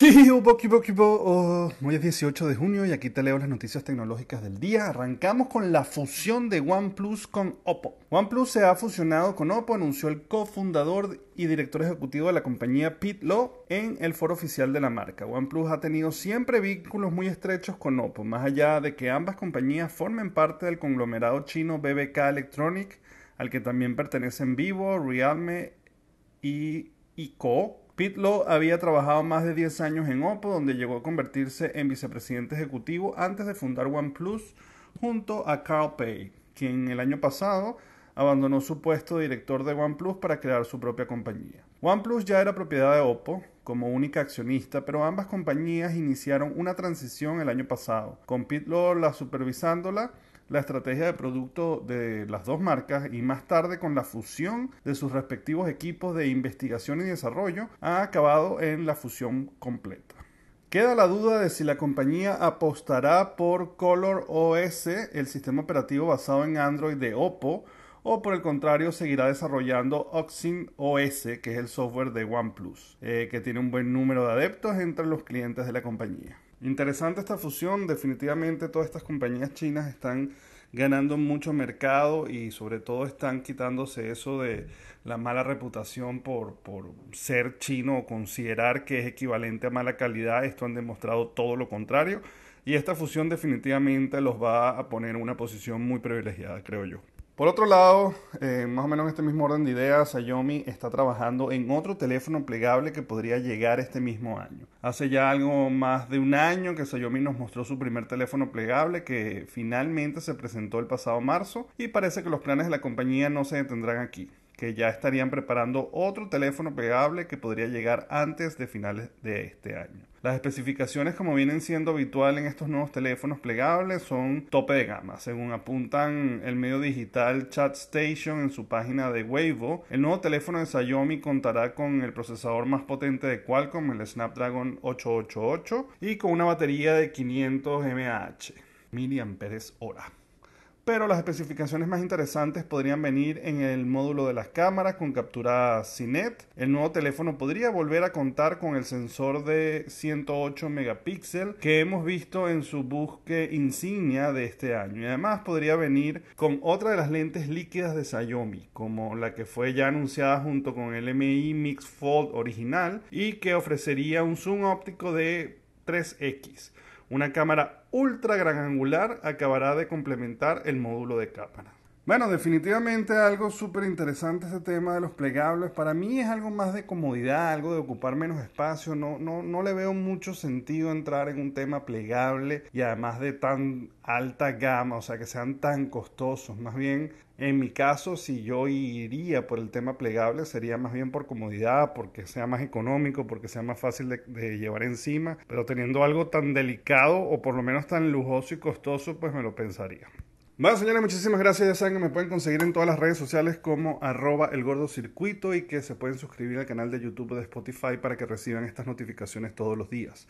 Kibo. Oh, hoy es 18 de junio y aquí te leo las noticias tecnológicas del día. Arrancamos con la fusión de OnePlus con Oppo. OnePlus se ha fusionado con Oppo, anunció el cofundador y director ejecutivo de la compañía Pete Law en el foro oficial de la marca. OnePlus ha tenido siempre vínculos muy estrechos con Oppo, más allá de que ambas compañías formen parte del conglomerado chino BBK Electronic, al que también pertenecen Vivo, Realme y ICO Pitlow había trabajado más de 10 años en Oppo, donde llegó a convertirse en vicepresidente ejecutivo antes de fundar OnePlus junto a Carl Pei, quien el año pasado abandonó su puesto de director de OnePlus para crear su propia compañía. OnePlus ya era propiedad de Oppo como única accionista, pero ambas compañías iniciaron una transición el año pasado, con Pitlow la supervisándola la estrategia de producto de las dos marcas y más tarde con la fusión de sus respectivos equipos de investigación y desarrollo ha acabado en la fusión completa. Queda la duda de si la compañía apostará por Color OS, el sistema operativo basado en Android de Oppo, o por el contrario seguirá desarrollando Oxin OS, que es el software de OnePlus, eh, que tiene un buen número de adeptos entre los clientes de la compañía. Interesante esta fusión, definitivamente todas estas compañías chinas están ganando mucho mercado y sobre todo están quitándose eso de la mala reputación por, por ser chino o considerar que es equivalente a mala calidad. Esto han demostrado todo lo contrario y esta fusión definitivamente los va a poner en una posición muy privilegiada, creo yo. Por otro lado, eh, más o menos en este mismo orden de ideas, Xiaomi está trabajando en otro teléfono plegable que podría llegar este mismo año. Hace ya algo más de un año que Xiaomi nos mostró su primer teléfono plegable que finalmente se presentó el pasado marzo y parece que los planes de la compañía no se detendrán aquí que ya estarían preparando otro teléfono plegable que podría llegar antes de finales de este año. Las especificaciones, como vienen siendo habitual en estos nuevos teléfonos plegables, son tope de gama. Según apuntan el medio digital Chat Station en su página de Weibo, el nuevo teléfono de Xiaomi contará con el procesador más potente de Qualcomm, el Snapdragon 888, y con una batería de 500 mAh, hora pero las especificaciones más interesantes podrían venir en el módulo de las cámaras con captura CINET. El nuevo teléfono podría volver a contar con el sensor de 108 megapíxeles que hemos visto en su busque insignia de este año y además podría venir con otra de las lentes líquidas de Xiaomi como la que fue ya anunciada junto con el MI Mix Fold original y que ofrecería un zoom óptico de 3x. Una cámara ultra gran angular acabará de complementar el módulo de cámara. Bueno, definitivamente algo súper interesante este tema de los plegables. Para mí es algo más de comodidad, algo de ocupar menos espacio. No, no, no le veo mucho sentido entrar en un tema plegable y además de tan alta gama, o sea, que sean tan costosos. Más bien, en mi caso, si yo iría por el tema plegable, sería más bien por comodidad, porque sea más económico, porque sea más fácil de, de llevar encima. Pero teniendo algo tan delicado o por lo menos tan lujoso y costoso, pues me lo pensaría. Bueno, señores, muchísimas gracias. Ya saben que me pueden conseguir en todas las redes sociales como arroba el circuito y que se pueden suscribir al canal de YouTube de Spotify para que reciban estas notificaciones todos los días.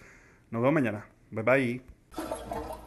Nos vemos mañana. Bye bye.